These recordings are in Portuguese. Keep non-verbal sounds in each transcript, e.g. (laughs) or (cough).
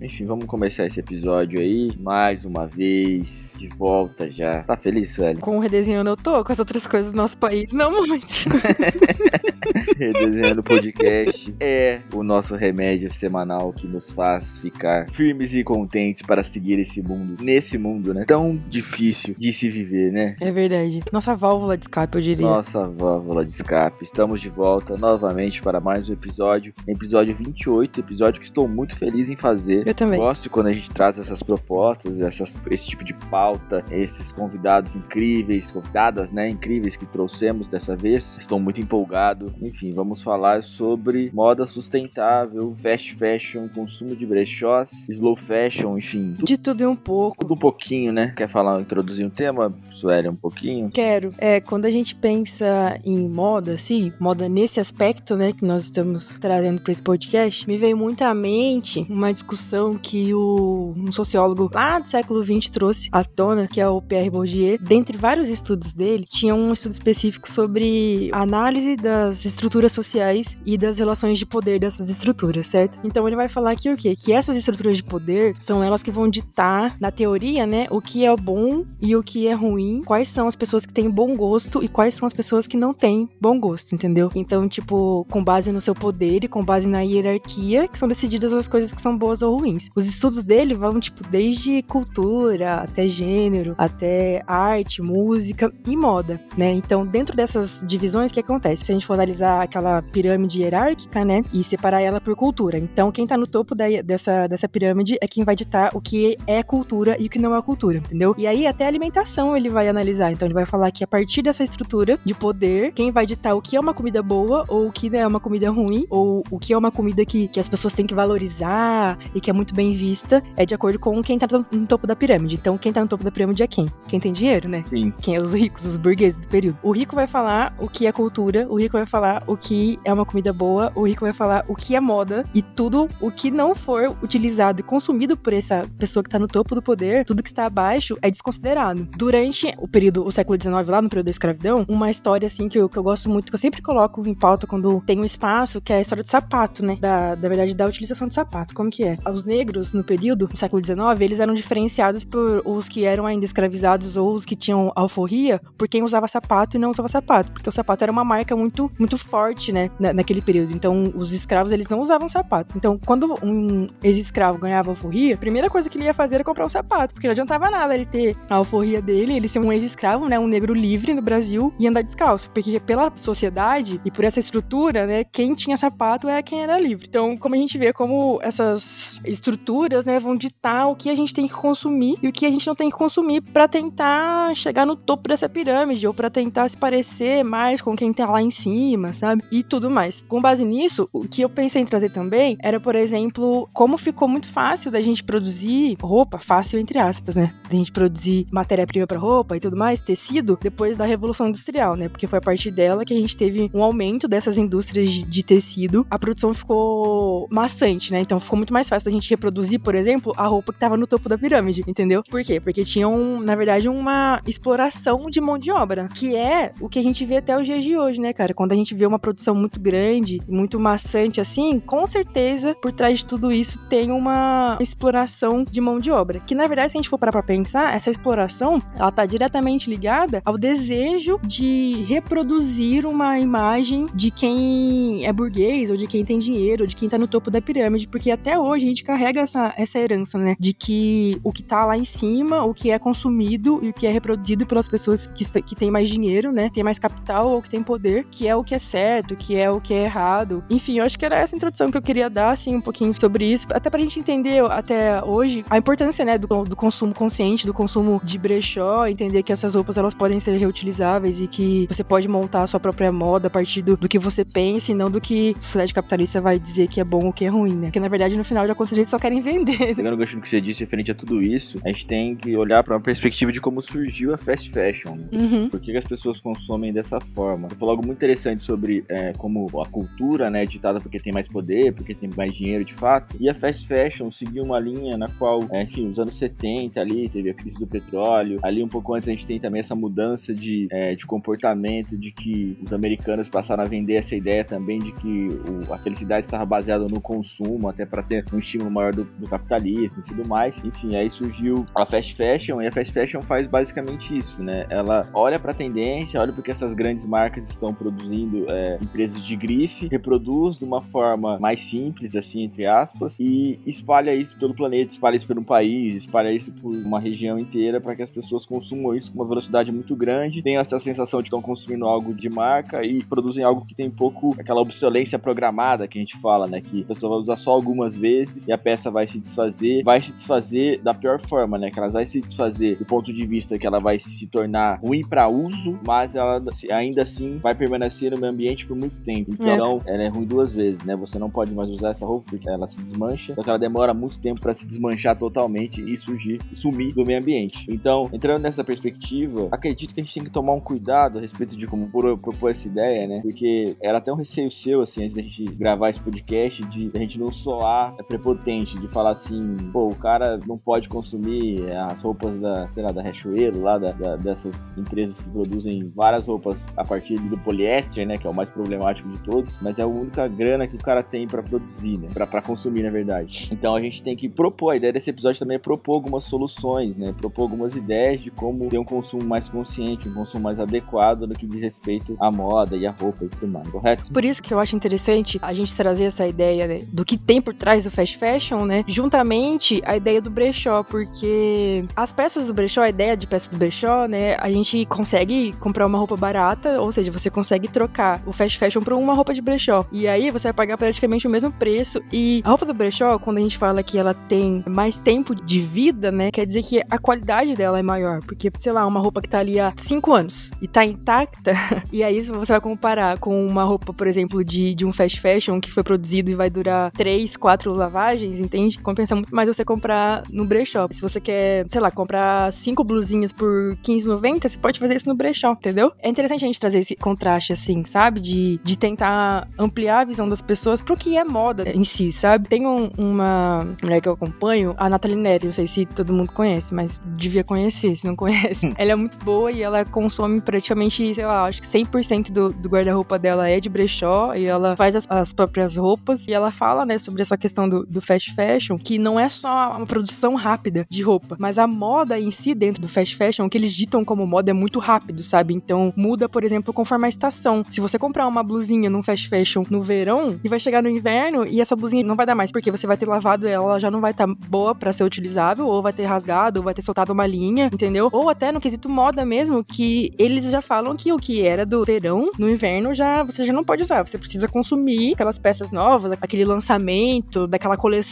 Enfim, vamos começar esse episódio aí, mais uma vez, de volta já. Tá feliz, velho? Com o redesenhando eu tô, com as outras coisas do nosso país, não muito. (laughs) Redesenhando podcast é o nosso remédio semanal que nos faz ficar firmes e contentes para seguir esse mundo, nesse mundo, né? Tão difícil de se viver, né? É verdade. Nossa válvula de escape, eu diria. Nossa válvula de escape. Estamos de volta novamente para mais um episódio. Episódio 28, episódio que estou muito feliz em fazer. Eu também. Gosto quando a gente traz essas propostas, essas, esse tipo de pauta, esses convidados incríveis, convidadas, né, incríveis que trouxemos dessa vez. Estou muito empolgado. Enfim, vamos falar sobre moda sustentável, fast fashion, consumo de brechós, slow fashion, enfim. Tudo, De tudo e um pouco. tudo um pouquinho, né? Quer falar, introduzir um tema, Suélia, um pouquinho? Quero. É, quando a gente pensa em moda, assim, moda nesse aspecto, né, que nós estamos trazendo para esse podcast, me veio muito à mente uma discussão que o, um sociólogo lá do século XX trouxe à tona, que é o Pierre Bourdieu. Dentre vários estudos dele, tinha um estudo específico sobre a análise das estruturas sociais e das relações de poder dessas estruturas, certo? Então ele vai falar aqui o quê? Que essas estruturas de poder são elas que vão ditar, na teoria, né, o que é bom e o que é ruim, quais são as pessoas que têm bom gosto e quais são as pessoas que não têm bom gosto, entendeu? Então, tipo, com base no seu poder e com base na hierarquia, que são decididas as coisas que são boas ou ruins. Os estudos dele vão, tipo, desde cultura, até gênero, até arte, música e moda, né? Então, dentro dessas divisões, o que acontece? Se a gente for analisar aquela pirâmide hierárquica, né, e separar ela por cultura. Então, quem tá no topo da, dessa, dessa pirâmide é quem vai ditar o que é cultura e o que não é cultura, entendeu? E aí, até a alimentação ele vai analisar. Então, ele vai falar que a partir dessa estrutura de poder, quem vai ditar o que é uma comida boa ou o que é uma comida ruim, ou o que é uma comida que, que as pessoas têm que valorizar e que é muito bem vista, é de acordo com quem tá no, topo da pirâmide. Então, quem tá no topo da pirâmide é quem? Quem tem dinheiro, né? Sim. Quem é os ricos, os burgueses do período. O rico vai falar o que é cultura, o rico vai falar o que é uma comida boa, o rico vai falar o que é moda e tudo o que não for utilizado e consumido por essa pessoa que tá no topo do poder, tudo que está abaixo é desconsiderado. Durante o período, o século XIX, lá no período da escravidão, uma história assim que eu, que eu gosto muito, que eu sempre coloco em pauta quando tem um espaço, que é a história do sapato, né? Da, da verdade, da utilização do sapato. Como que é? Os negros, no período do século XIX, eles eram diferenciados por os que eram ainda escravizados ou os que tinham alforria, por quem usava sapato e não usava sapato, porque o sapato era uma marca muito, muito forte, né, na, naquele período. Então, os escravos, eles não usavam sapato. Então, quando um ex-escravo ganhava alforria, a primeira coisa que ele ia fazer era comprar um sapato, porque não adiantava nada ele ter a alforria dele, ele ser um ex-escravo, né, um negro livre no Brasil e andar descalço, porque pela sociedade e por essa estrutura, né, quem tinha sapato é quem era livre. Então, como a gente vê como essas estruturas, né, vão ditar o que a gente tem que consumir e o que a gente não tem que consumir para tentar chegar no topo dessa pirâmide ou para tentar se parecer mais com quem tá lá em cima, sabe? E tudo mais. Com base nisso, o que eu pensei em trazer também era, por exemplo, como ficou muito fácil da gente produzir roupa, fácil entre aspas, né? Da gente produzir matéria-prima para roupa e tudo mais, tecido, depois da Revolução Industrial, né? Porque foi a partir dela que a gente teve um aumento dessas indústrias de, tecido. A produção ficou maçante, né? Então ficou muito mais fácil da gente reproduzir, por exemplo, a roupa que tava no topo da pirâmide, entendeu? Por quê? Porque tinha, um, na verdade, uma exploração de mão de obra, que é o que a gente vê até os dias de hoje, né, cara? Quando a gente vê uma produção muito grande, muito maçante assim, com certeza por trás de tudo isso tem uma exploração de mão de obra. Que na verdade, se a gente for parar pra pensar, essa exploração ela tá diretamente ligada ao desejo de reproduzir uma imagem de quem é burguês, ou de quem tem dinheiro, ou de quem tá no topo da pirâmide, porque até hoje a gente carrega essa, essa herança, né? De que o que tá lá em cima, o que é consumido e o que é reproduzido pelas pessoas que, que têm mais dinheiro, né? Tem mais capital ou que tem poder, que é o que é certo, que é o que é errado. Enfim, eu acho que era essa introdução que eu queria dar, assim, um pouquinho sobre isso, até pra gente entender até hoje a importância, né, do, do consumo consciente, do consumo de brechó, entender que essas roupas elas podem ser reutilizáveis e que você pode montar a sua própria moda a partir do, do que você pensa e não do que a sociedade capitalista vai dizer que é bom ou que é ruim, né? Porque na verdade no final já eles só querem vender. Pegando o gancho que você disse referente a tudo isso, a gente tem que olhar para uma perspectiva de como surgiu a fast fashion. Né? Uhum. Por que, que as pessoas consomem dessa forma? Você falou algo muito interessante sobre é, como a cultura né, é ditada porque tem mais poder, porque tem mais dinheiro de fato. E a fast fashion seguiu uma linha na qual, é, enfim, os anos 70 ali, teve a crise do petróleo. Ali um pouco antes a gente tem também essa mudança de, é, de comportamento, de que os americanos passaram a vender essa ideia também de que o, a felicidade estava baseada no consumo, até para ter um estímulo estímulo maior do, do capitalismo e tudo mais. Enfim, aí surgiu a fast fashion e a fast fashion faz basicamente isso, né? Ela olha para a tendência, olha porque essas grandes marcas estão produzindo é, empresas de grife, reproduz de uma forma mais simples, assim, entre aspas, e espalha isso pelo planeta, espalha isso pelo país, espalha isso por uma região inteira para que as pessoas consumam isso com uma velocidade muito grande, tenham essa sensação de que estão construindo algo de marca e produzem algo que tem pouco aquela obsolência programada que a gente fala, né? Que a pessoa vai usar só algumas vezes e a peça vai se desfazer, vai se desfazer da pior forma, né? Que ela vai se desfazer do ponto de vista que ela vai se tornar ruim para uso, mas ela ainda assim vai permanecer no meio ambiente por muito tempo. Então, é. ela é ruim duas vezes, né? Você não pode mais usar essa roupa porque ela se desmancha, só que ela demora muito tempo para se desmanchar totalmente e surgir, sumir do meio ambiente. Então, entrando nessa perspectiva, acredito que a gente tem que tomar um cuidado a respeito de como propor essa ideia, né? Porque era até um receio seu, assim, antes da gente gravar esse podcast, de a gente não soar prepotente, de falar assim, pô, o cara não pode consumir as roupas da, sei lá, da Riachuelo, lá da, da, dessas empresas que produzem várias roupas a partir do poliéster, né? Que é o mais problemático de todos, mas é a única grana que o cara tem para produzir, né? Pra consumir, na verdade. Então a gente tem que propor, a ideia desse episódio também é propor algumas soluções, né? Propor algumas ideias de como ter um consumo mais consciente, um consumo mais adequado no que diz respeito à moda e à roupa e tudo mais, correto? Por isso que eu acho interessante a gente trazer essa ideia né, do que tem por trás do fast fashion, né? Juntamente a ideia do brechó, porque as peças do brechó, a ideia de peças do brechó, né? A gente consegue comprar uma roupa barata, ou seja, você consegue trocar o fast fashion por uma roupa de brechó. E aí você vai pagar praticamente o mesmo preço. E a roupa do brechó, quando a gente fala que ela tem mais tempo de vida, né? Quer dizer que a qualidade dela é maior. Porque, sei lá, uma roupa que tá ali há 5 anos e tá intacta, (laughs) e aí você vai comparar com uma roupa, por exemplo, de, de um fast fashion que foi produzido e vai durar 3, 4 lavagens, entende? Compensa muito mais você comprar no brechó. Se você quer, sei lá, comprar 5 blusinhas por 15,90, você pode fazer isso no brechó, entendeu? É interessante a gente trazer esse contraste, assim, sabe? De, de tentar ampliar a visão das pessoas pro que é moda em si, sabe? Tem um, uma mulher que eu acompanho, a Nathalie Neri, não sei se todo mundo conhece, mas devia conhecer, se não conhece. (laughs) ela é muito boa e ela consome praticamente, sei lá, acho que 100% do, do guarda-roupa dela é de brechó e ela faz as, as, próprias roupas e ela fala, né, sobre essa questão do, do fast fashion, que não é só uma produção rápida de roupa, mas a moda em si dentro do fast fashion, o que eles ditam como moda é muito rápido, sabe? Então muda, por exemplo, conforme a estação. Se você comprar uma blusinha num fast fashion no verão e vai chegar no inverno e essa blusinha não vai dar mais, porque você vai ter lavado ela, ela já não vai estar tá boa para ser utilizável, ou vai ter rasgado, ou vai ter soltado uma linha, entendeu? Ou até no quesito moda mesmo, que eles já falam que o que era do verão, no inverno, já você já não pode usar. Você precisa consumir aquelas peças novas, aquele lançamento, daquela coleção,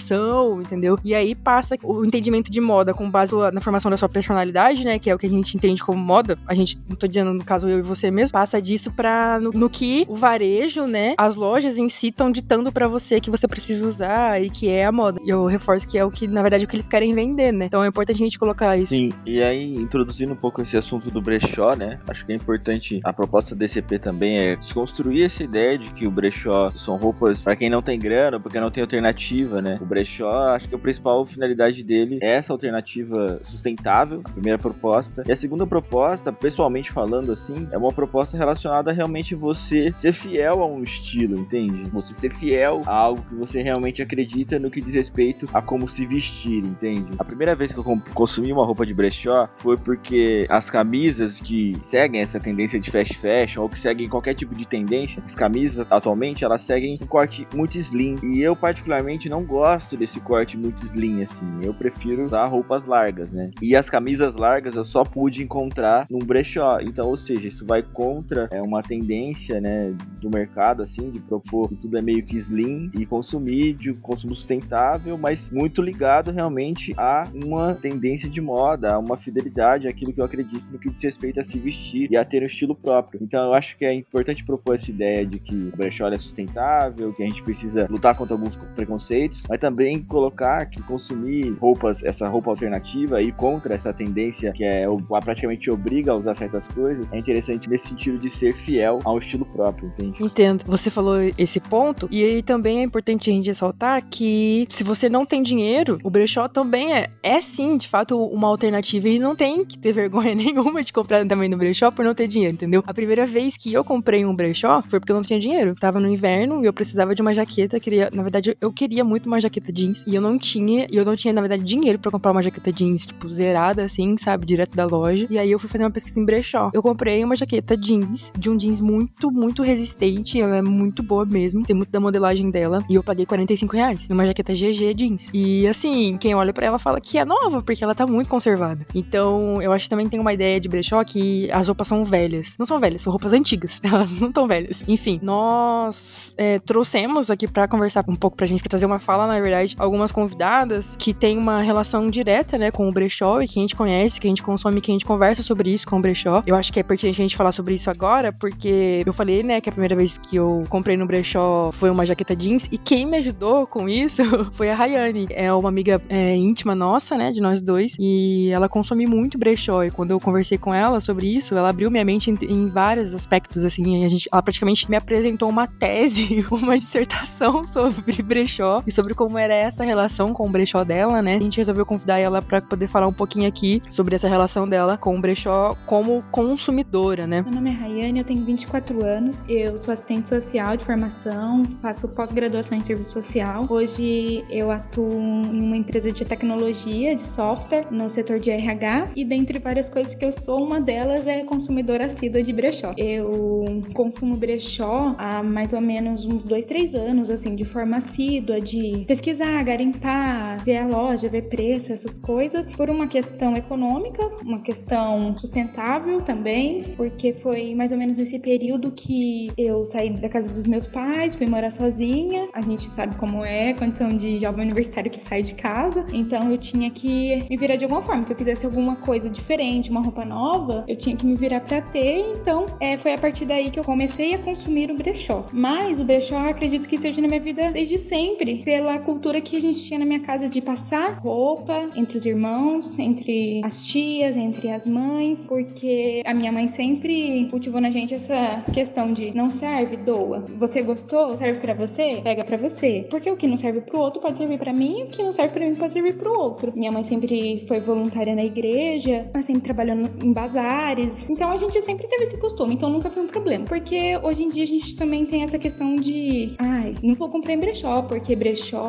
entendeu? E aí passa o entendimento de moda com base na formação da sua personalidade, né? Que é o que a gente entende como moda. A gente, não tô dizendo no caso eu e você mesmo, passa disso pra no, no que o varejo, né? As lojas em si estão ditando para você que você precisa usar e que é a moda. E eu reforço que é o que, na verdade, o que eles querem vender, né? Então é importante a gente colocar isso. Sim, e aí, introduzindo um pouco esse assunto do brechó, né? Acho que é importante, a proposta desse EP também é desconstruir essa ideia de que o brechó são roupas para quem não tem grana, porque não tem alternativa, né? O brechó, acho que a principal finalidade dele é essa alternativa sustentável, a primeira proposta. E a segunda proposta, pessoalmente falando assim, é uma proposta relacionada a realmente você ser fiel a um estilo, entende? Você ser fiel a algo que você realmente acredita no que diz respeito a como se vestir, entende? A primeira vez que eu consumi uma roupa de brechó foi porque as camisas que seguem essa tendência de fast fashion ou que seguem qualquer tipo de tendência, as camisas atualmente elas seguem um corte muito slim e eu particularmente não gosto desse corte muito slim assim. Eu prefiro usar roupas largas, né? E as camisas largas eu só pude encontrar num brechó. Então, ou seja, isso vai contra é uma tendência, né, do mercado assim de propor que tudo é meio que slim e consumir de consumo sustentável, mas muito ligado realmente a uma tendência de moda, a uma fidelidade àquilo que eu acredito no que diz respeito a se vestir e a ter um estilo próprio. Então, eu acho que é importante propor essa ideia de que o brechó é sustentável, que a gente precisa lutar contra alguns preconceitos, mas também colocar que consumir roupas, essa roupa alternativa e contra essa tendência que é praticamente obriga a usar certas coisas, é interessante nesse sentido de ser fiel ao estilo próprio, entende? Entendo. Você falou esse ponto e aí também é importante a gente ressaltar que se você não tem dinheiro, o brechó também é, é sim, de fato, uma alternativa e não tem que ter vergonha (laughs) nenhuma de comprar também no brechó por não ter dinheiro, entendeu? A primeira vez que eu comprei um brechó foi porque eu não tinha dinheiro. Tava no inverno e eu precisava de uma jaqueta, queria, na verdade, eu queria muito uma jaqueta jeans e eu não tinha, e eu não tinha, na verdade, dinheiro para comprar uma jaqueta jeans, tipo, zerada, assim, sabe, direto da loja. E aí eu fui fazer uma pesquisa em brechó. Eu comprei uma jaqueta jeans, de um jeans muito, muito resistente, ela é muito boa mesmo, tem muito da modelagem dela, e eu paguei 45 reais numa jaqueta GG jeans. E assim, quem olha para ela fala que é nova, porque ela tá muito conservada. Então, eu acho que também tem uma ideia de brechó que as roupas são velhas. Não são velhas, são roupas antigas. (laughs) Elas não tão velhas. Enfim, nós é, trouxemos aqui para conversar um pouco pra gente, pra trazer uma fala, na verdade, algumas convidadas que têm uma relação direta, né, com o brechó e que a gente conhece, que a gente consome, que a gente conversa sobre isso com o brechó. Eu acho que é pertinente a gente falar sobre isso agora, porque eu falei, né, que a primeira vez que eu comprei no brechó foi uma jaqueta jeans e quem me ajudou com isso (laughs) foi a Rayane. É uma amiga é, íntima nossa, né, de nós dois, e ela consome muito brechó. E quando eu conversei com ela sobre isso, ela abriu minha mente em, em vários aspectos, assim. A gente, ela praticamente me apresentou uma tese, (laughs) uma dissertação sobre brechó e sobre como era essa relação com o brechó dela, né? A gente resolveu convidar ela para poder falar um pouquinho aqui sobre essa relação dela com o brechó como consumidora, né? Meu nome é Rayane, eu tenho 24 anos, eu sou assistente social de formação, faço pós-graduação em serviço social. Hoje eu atuo em uma empresa de tecnologia, de software, no setor de RH e dentre várias coisas que eu sou, uma delas é consumidora assídua de brechó. Eu consumo brechó há mais ou menos uns dois, três anos, assim, de forma assídua, de pesquisar, garimpar, ver a loja, ver preço, essas coisas, por uma questão econômica, uma questão sustentável também, porque foi mais ou menos nesse período que eu saí da casa dos meus pais, fui morar sozinha. A gente sabe como é, condição de jovem universitário que sai de casa, então eu tinha que me virar de alguma forma. Se eu quisesse alguma coisa diferente, uma roupa nova, eu tinha que me virar para ter. Então, é, foi a partir daí que eu comecei a consumir o brechó. Mas o brechó, acredito que seja na minha vida desde sempre, pela cultura que a gente tinha na minha casa de passar roupa entre os irmãos, entre as tias, entre as mães, porque a minha mãe sempre cultivou na gente essa questão de não serve, doa. Você gostou? Serve para você? Pega para você. Porque o que não serve pro outro pode servir para mim, o que não serve para mim pode servir pro outro. Minha mãe sempre foi voluntária na igreja, ela sempre trabalhou em bazares. Então a gente sempre teve esse costume, então nunca foi um problema. Porque hoje em dia a gente também tem essa questão de, ai, não vou comprar em brechó, porque brechó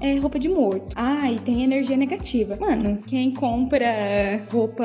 é roupa de morto. Ai, tem energia negativa. Mano, quem compra roupa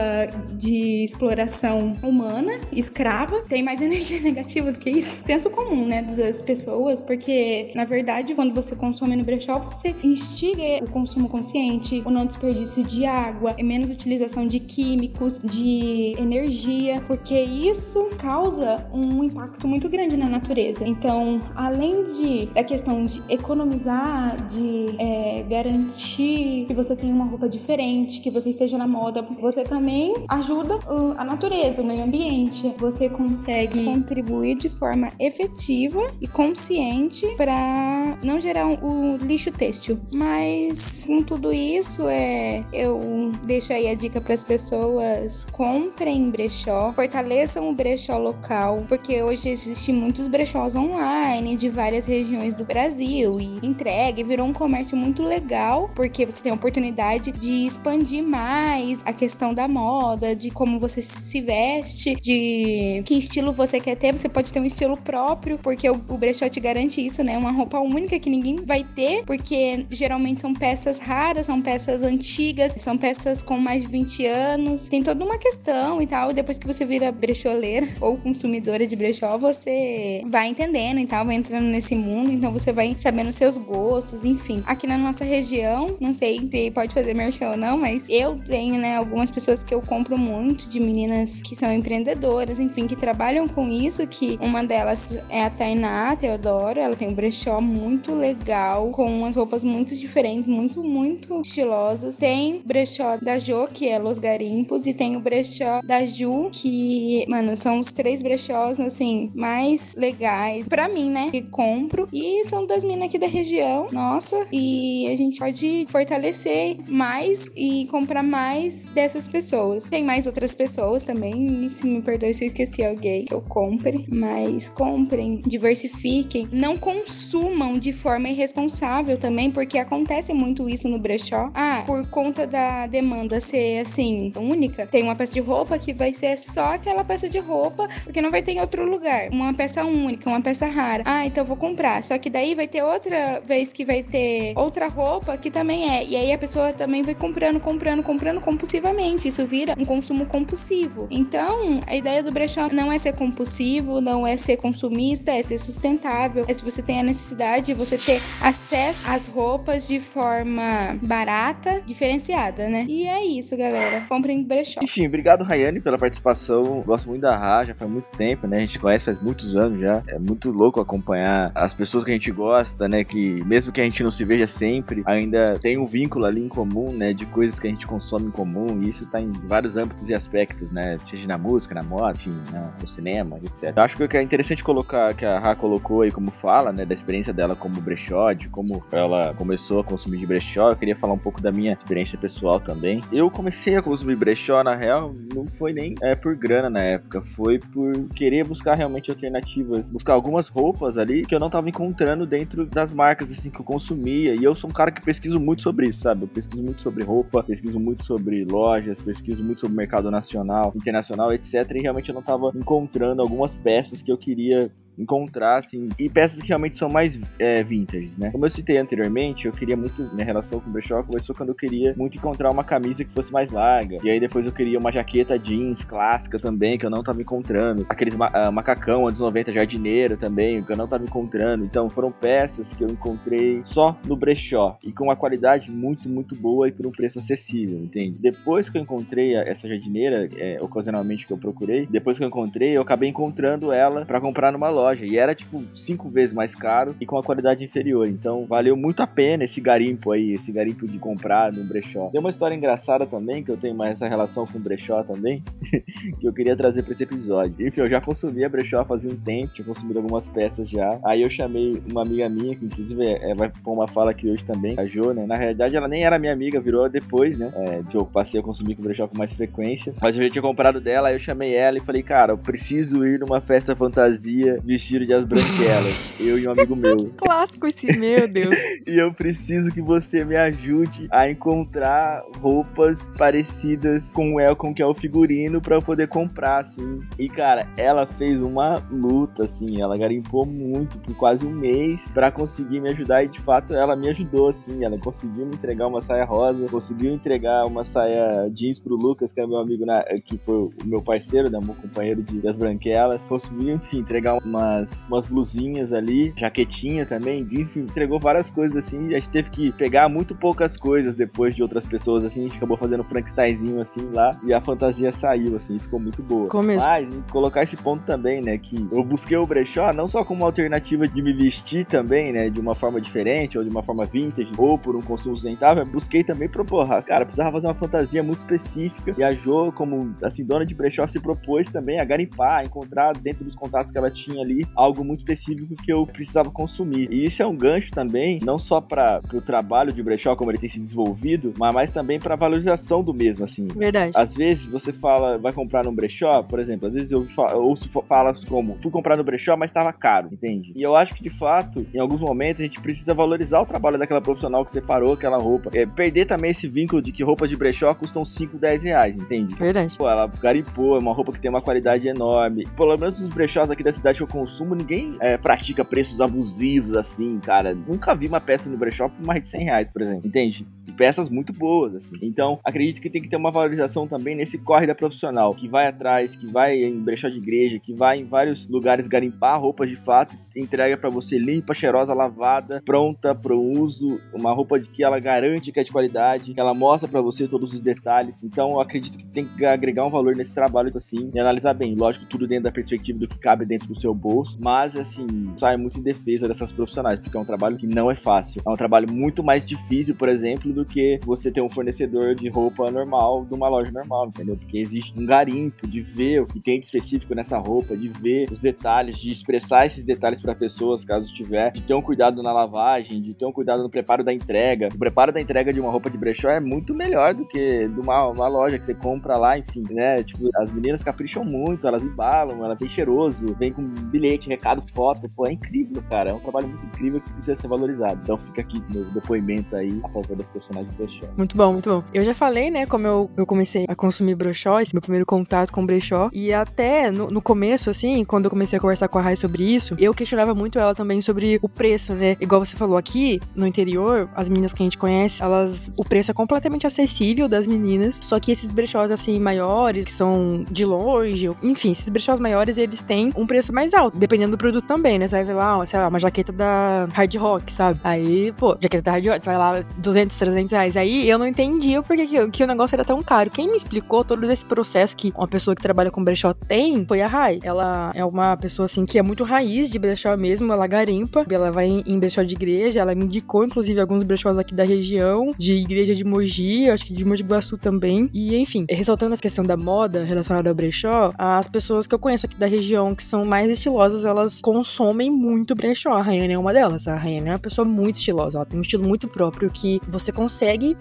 de exploração humana, escrava, tem mais (laughs) energia negativa do que isso. Senso comum, né, das pessoas, porque na verdade, quando você consome no brechó, você instiga o consumo consciente, o não desperdício de água, e menos utilização de químicos, de energia, porque isso causa um impacto muito grande na natureza. Então, além de da questão de economizar, de é, garantir que você tenha uma roupa diferente, que você esteja na moda, você também ajuda a natureza, o meio ambiente. Você consegue contribuir de forma efetiva e consciente para não gerar o lixo têxtil. Mas com tudo isso, é eu deixo aí a dica para as pessoas: comprem brechó, fortaleçam o brechó local, porque hoje existem muitos brechós online de várias regiões do Brasil e entregue virou um comércio muito legal, porque você tem a oportunidade de expandir mais a questão da moda, de como você se veste, de que estilo você quer ter. Você pode ter um estilo próprio, porque o, o brechó te garante isso, né? Uma roupa única que ninguém vai ter, porque geralmente são peças raras, são peças antigas, são peças com mais de 20 anos. Tem toda uma questão e tal. Depois que você vira brecholeira (laughs) ou consumidora de brechó, você vai entendendo e tal, vai entrando nesse mundo, então você vai sabendo seus gostos, enfim. Aqui na nossa região, não sei se pode fazer merchan ou não, mas eu tenho, né, algumas pessoas que eu compro muito de meninas que são empreendedoras, enfim, que trabalham com isso, que uma delas é a Tainá Teodoro, ela tem um brechó muito legal, com umas roupas muito diferentes, muito, muito estilosas. Tem brechó da Jo, que é Los Garimpos, e tem o brechó da Ju, que, mano, são os três brechós, assim, mais legais para mim, né, que compro. E são das minas aqui da região, nossa, e a gente pode fortalecer mais e comprar mais dessas pessoas. Tem mais outras pessoas também, se me perdoe se eu esqueci alguém que eu compre, mas comprem, diversifiquem, não consumam de forma irresponsável também, porque acontece muito isso no brechó. Ah, por conta da demanda ser assim, única, tem uma peça de roupa que vai ser só aquela peça de roupa, porque não vai ter em outro lugar. Uma peça única, uma peça rara. Ah, então vou comprar. Só que daí vai ter outra vez que vai ter outra roupa que também é. E aí a pessoa também vai comprando, comprando, comprando compulsivamente. Isso vira um consumo compulsivo. Então, a ideia do brechó não é ser compulsivo, não é ser consumista, é ser sustentável. É se você tem a necessidade, você ter acesso às roupas de forma barata, diferenciada, né? E é isso, galera. Comprem brechó. Enfim, obrigado, Rayane, pela participação. Gosto muito da Ra, já faz muito tempo, né? A gente conhece faz muitos anos já. É muito louco acompanhar as pessoas que a gente gosta, né? Que mesmo que a gente não se veja sempre, ainda tem um vínculo ali em comum, né? De coisas que a gente consome em comum. E isso tá em vários âmbitos e aspectos, né? Seja na música, na moda, enfim, no cinema, etc. Eu acho que é interessante colocar, que a Ra colocou aí como fala, né? Da experiência dela como brechó, de como ela começou a consumir de brechó. Eu queria falar um pouco da minha experiência pessoal também. Eu comecei a consumir brechó, na real, não foi nem é, por grana na época, foi por querer buscar realmente alternativas, buscar algumas roupas ali que eu não tava encontrando dentro das marcas assim que eu consumia. E eu sou um cara que pesquiso muito sobre isso, sabe? Eu pesquiso muito sobre roupa, pesquiso muito sobre lojas, pesquiso muito sobre mercado nacional, internacional, etc. E realmente eu não tava encontrando algumas peças que eu queria encontrar, assim, e peças que realmente são mais é, vintage, né? Como eu citei anteriormente, eu queria muito, minha relação com o brechó começou quando eu queria muito encontrar uma camisa que fosse mais larga, e aí depois eu queria uma jaqueta jeans clássica também, que eu não tava encontrando, aqueles ma uh, macacão anos 90 jardineiro também, que eu não tava encontrando, então foram peças que eu encontrei só no brechó, e com uma qualidade muito, muito boa e por um preço acessível, entende? Depois que eu encontrei essa jardineira, é, ocasionalmente que eu procurei, depois que eu encontrei, eu acabei encontrando ela para comprar numa loja, loja. E era, tipo, cinco vezes mais caro e com a qualidade inferior. Então, valeu muito a pena esse garimpo aí, esse garimpo de comprar no brechó. Tem uma história engraçada também, que eu tenho mais essa relação com brechó também, (laughs) que eu queria trazer pra esse episódio. Enfim, eu já consumia brechó fazia um tempo, tinha consumido algumas peças já. Aí eu chamei uma amiga minha, que inclusive é, é, vai pôr uma fala aqui hoje também, a Jo, né? Na realidade, ela nem era minha amiga, virou depois, né? É, que eu passei a consumir com brechó com mais frequência. Mas eu já tinha comprado dela, aí eu chamei ela e falei, cara, eu preciso ir numa festa fantasia vestido de as branquelas. eu e um amigo meu. (laughs) Clássico esse, meu Deus. (laughs) e eu preciso que você me ajude a encontrar roupas parecidas com o Elcon, que é o figurino, para eu poder comprar, assim. E, cara, ela fez uma luta, assim. Ela garimpou muito, por quase um mês, para conseguir me ajudar. E, de fato, ela me ajudou, assim. Ela conseguiu me entregar uma saia rosa, conseguiu entregar uma saia jeans pro Lucas, que é meu amigo, na, que foi o meu parceiro, né? Meu companheiro de, das branquelas. Conseguiu, enfim, entregar umas umas blusinhas ali, jaquetinha também, jeans, entregou várias coisas assim. A gente teve que pegar muito poucas coisas depois de outras pessoas, assim. A gente acabou fazendo Frankensteinzinho assim lá e a fantasia saiu, assim, ficou muito boa. Como Mas, colocar esse ponto também, né, que eu busquei o brechó não só como alternativa de me vestir também, né, de uma forma diferente ou de uma forma vintage ou por um consumo sustentável, busquei também pra, porra, cara, precisava fazer uma fantasia muito específica e a Jo, como, assim, dona de brechó, se propôs também a garimpar, a encontrar dentro dos contatos que ela tinha ali algo muito específico que eu precisava consumir. E isso é um gancho também, não só para o trabalho de brechó, como ele tem se desenvolvido, mas também para a valorização do mesmo, assim. Verdade. Às vezes você fala, vai comprar num brechó, por exemplo, às vezes eu ouço falas como, fui comprar no brechó, mas estava caro, entende? E eu acho que de fato, em alguns momentos, a gente precisa valorizar o trabalho daquela profissional que separou aquela roupa. É, perder também esse vínculo de que roupas de brechó custam 5, 10 reais, entende? Verdade. Pô, ela garimpou, é uma roupa que tem uma qualidade enorme. Pelo menos os brechós aqui da cidade que eu consumo, ninguém é, pratica preços abusivos assim, cara. Nunca vi uma peça no brechó por mais de 100 reais, por exemplo, entende? Peças muito boas, assim. Então, acredito que tem que ter uma valorização também nesse corre da profissional, que vai atrás, que vai em brechó de igreja, que vai em vários lugares garimpar roupas de fato, entrega para você limpa, cheirosa, lavada, pronta para o uso, uma roupa de que ela garante que é de qualidade, que ela mostra para você todos os detalhes. Então, eu acredito que tem que agregar um valor nesse trabalho assim e analisar bem, lógico, tudo dentro da perspectiva do que cabe dentro do seu bolso, mas assim, sai muito em defesa dessas profissionais, porque é um trabalho que não é fácil. É um trabalho muito mais difícil, por exemplo, do que você ter um fornecedor de roupa normal de uma loja normal, entendeu? Porque existe um garimpo de ver o que tem de específico nessa roupa, de ver os detalhes, de expressar esses detalhes para pessoas, caso tiver, de ter um cuidado na lavagem, de ter um cuidado no preparo da entrega. O preparo da entrega de uma roupa de brechó é muito melhor do que de uma, uma loja que você compra lá, enfim, né? Tipo, as meninas capricham muito, elas embalam, ela vem cheiroso, vem com bilhete, recado, foto, pô, é incrível, cara. É um trabalho muito incrível que precisa ser valorizado. Então fica aqui meu depoimento aí a favor das pessoas brechó. Muito bom, muito bom. Eu já falei, né, como eu, eu comecei a consumir brechó, esse meu primeiro contato com brechó, e até no, no começo, assim, quando eu comecei a conversar com a Rai sobre isso, eu questionava muito ela também sobre o preço, né? Igual você falou aqui, no interior, as meninas que a gente conhece, elas, o preço é completamente acessível das meninas, só que esses brechós, assim, maiores, que são de longe, enfim, esses brechós maiores, eles têm um preço mais alto, dependendo do produto também, né? Você vai ver lá, sei lá, uma jaqueta da Hard Rock, sabe? Aí, pô, jaqueta da Hard Rock, você vai lá, 200, 300 reais. Aí eu não entendia porque que, que o negócio era tão caro. Quem me explicou todo esse processo que uma pessoa que trabalha com brechó tem foi a Rai. Ela é uma pessoa, assim, que é muito raiz de brechó mesmo, ela garimpa, ela vai em, em brechó de igreja, ela me indicou, inclusive, alguns brechós aqui da região, de igreja de Mogi, acho que de Mogi Guaçu também. E, enfim, ressaltando a questão da moda relacionada ao brechó, as pessoas que eu conheço aqui da região que são mais estilosas, elas consomem muito brechó. A Rayane é uma delas. A Rayane é uma pessoa muito estilosa, ela tem um estilo muito próprio que você consegue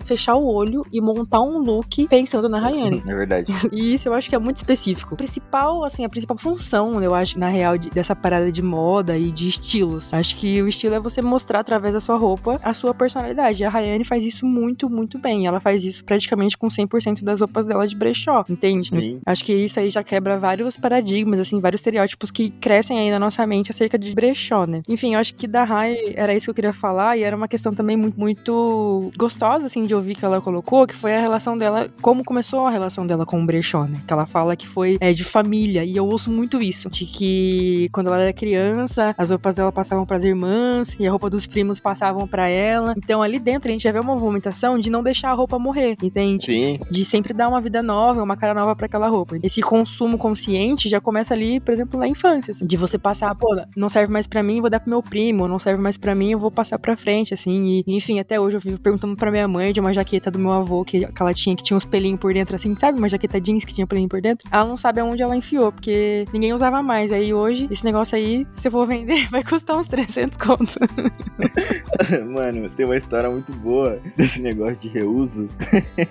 fechar o olho e montar um look pensando na Rayane. (laughs) É verdade. (laughs) E isso eu acho que é muito específico. O principal, assim, a principal função, eu acho, na real, de, dessa parada de moda e de estilos. Acho que o estilo é você mostrar através da sua roupa a sua personalidade. A Rayane faz isso muito, muito bem. Ela faz isso praticamente com 100% das roupas dela de brechó, entende? Sim. Acho que isso aí já quebra vários paradigmas, assim, vários estereótipos que crescem aí na nossa mente acerca de brechó, né? Enfim, eu acho que da Rai era isso que eu queria falar e era uma questão também muito, muito gostosa, assim, de ouvir que ela colocou, que foi a relação dela, como começou a relação dela com o brechó, né? Que ela fala que foi é, de família e eu ouço muito isso, de que quando ela era criança, as roupas dela passavam para as irmãs e a roupa dos primos passavam para ela. Então ali dentro a gente já vê uma movimentação de não deixar a roupa morrer, entende? Sim. De sempre dar uma vida nova, uma cara nova para aquela roupa. Esse consumo consciente já começa ali, por exemplo, na infância, assim, de você passar, pô, não serve mais para mim, vou dar pro meu primo, não serve mais para mim, eu vou passar para frente, assim. E, enfim, até hoje eu vivo perguntando para minha mãe de uma jaqueta do meu avô que, que ela tinha, que tinha uns pelinhos por dentro, assim, sabe? Uma jaqueta jeans que tinha pelinho por dentro. Ela não sabe aonde ela enfiou, porque ninguém usava mais. Aí hoje, esse negócio aí, se eu for vender, (laughs) vai custar uns 300 contos. (laughs) Mano, tem uma história muito boa desse negócio de reuso.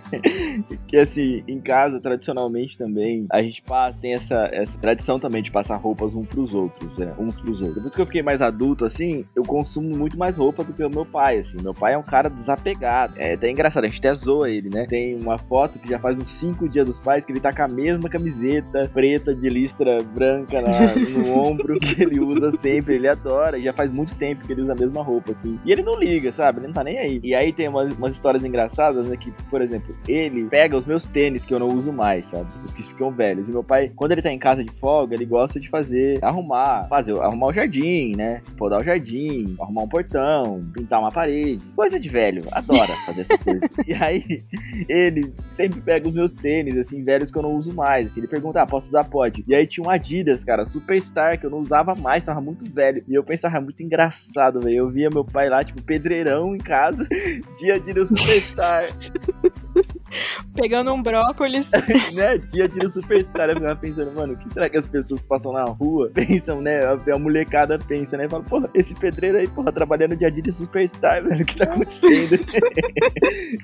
(laughs) que assim, em casa, tradicionalmente também, a gente passa, tem essa, essa tradição também de passar roupas uns pros outros, né? Uns pros outros. Depois que eu fiquei mais adulto, assim, eu consumo muito mais roupa do que o meu pai, assim. Meu pai é um cara desapegado. É até engraçado, a gente até zoa ele, né? Tem uma foto que já faz uns 5 dias dos pais que ele tá com a mesma camiseta preta de listra branca na, (laughs) no ombro que ele usa sempre. Ele adora, e já faz muito tempo que ele usa a mesma roupa, assim. E ele não liga, sabe? Ele não tá nem aí. E aí tem umas, umas histórias engraçadas, né? Que, por exemplo, ele pega os meus tênis que eu não uso mais, sabe? Os que ficam velhos. E meu pai, quando ele tá em casa de folga, ele gosta de fazer, arrumar, fazer, arrumar o jardim, né? Podar o jardim, arrumar um portão, pintar uma parede. Coisa de velho. Adora fazer essas coisas. (laughs) E aí, ele sempre pega os meus tênis, assim, velhos que eu não uso mais. Assim, ele pergunta, ah, posso usar? Pode. E aí tinha um Adidas, cara, Superstar, que eu não usava mais, tava muito velho. E eu pensava, muito engraçado, velho. Eu via meu pai lá, tipo, pedreirão em casa, (laughs) de Adidas Superstar. (laughs) (laughs) Pegando um brócolis. (laughs) né? Dia de Superstar. Eu ficava pensando, mano, o que será que as pessoas que passam na rua (laughs) pensam, né? A, a molecada pensa, né? Fala, porra, esse pedreiro aí, porra, trabalhando dia de Superstar, velho, o que tá acontecendo?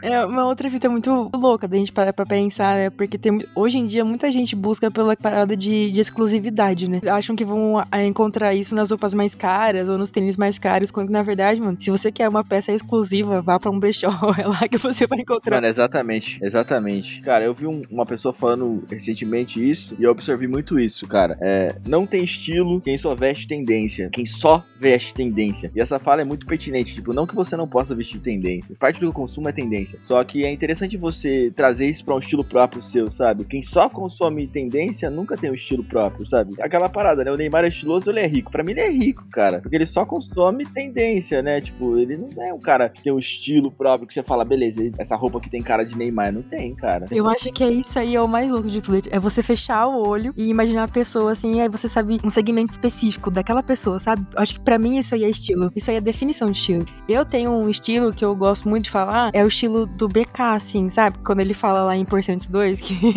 é uma outra fita muito louca da gente parar pra pensar, né? Porque tem, hoje em dia muita gente busca pela parada de, de exclusividade, né? Acham que vão a, encontrar isso nas roupas mais caras ou nos tênis mais caros, quando na verdade, mano, se você quer uma peça exclusiva, vá pra um brechó, é lá que você vai encontrar. Mano, exatamente, exatamente. Cara, eu vi um, uma pessoa falando recentemente isso e eu observei muito isso, cara. É, não tem estilo quem só veste tendência. Quem só veste tendência. E essa fala é muito pertinente. Tipo, não que você não possa vestir tendência. Parte do que consumo é tendência. Só que é interessante você trazer isso pra um estilo próprio seu, sabe? Quem só consome tendência nunca tem um estilo próprio, sabe? Aquela parada, né? O Neymar é estiloso, ele é rico. Pra mim, ele é rico, cara. Porque ele só consome tendência, né? Tipo, ele não é um cara que tem um estilo próprio que você fala, beleza, essa roupa aqui tem cara de Neymar. Não tem, cara. Eu acho que é isso aí, é o mais louco de tudo. É você fechar o olho e imaginar a pessoa assim, aí você sabe um segmento específico daquela pessoa, sabe? Acho que pra mim isso aí é estilo. Isso aí é definição de estilo. Eu tenho um estilo que eu gosto muito de falar, é o estilo do BK, assim, sabe? Quando ele fala lá em Porcentes 2 que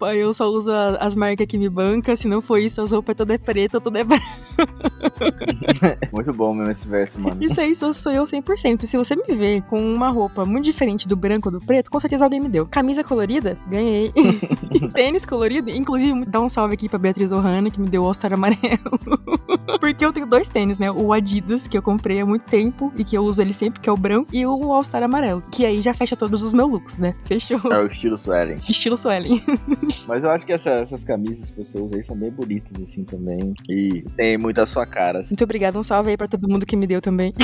(laughs) eu só uso as marcas que me bancam, se não for isso, as roupas todas é preta, toda é branca. (laughs) muito bom mesmo esse verso, mano. Isso aí sou, sou eu 100%. Se você me vê com uma roupa muito diferente do branco ou do preto, com certeza alguém me deu. Camisa colorida, ganhei. (laughs) Tênis colorido, inclusive, dá um salve aqui pra Beatriz Ohana, que me deu o All-Star amarelo. (laughs) Porque eu tenho dois tênis, né? O Adidas, que eu comprei há muito tempo e que eu uso ele sempre, que é o branco, e o All-Star amarelo. Que aí já fecha todos os meus looks, né? Fechou. É o estilo Swelling. Estilo Swelling. (laughs) Mas eu acho que essa, essas camisas que você usa aí são bem bonitas, assim, também. E tem muito a sua cara. Assim. Muito obrigada. Um salve aí pra todo mundo que me deu também.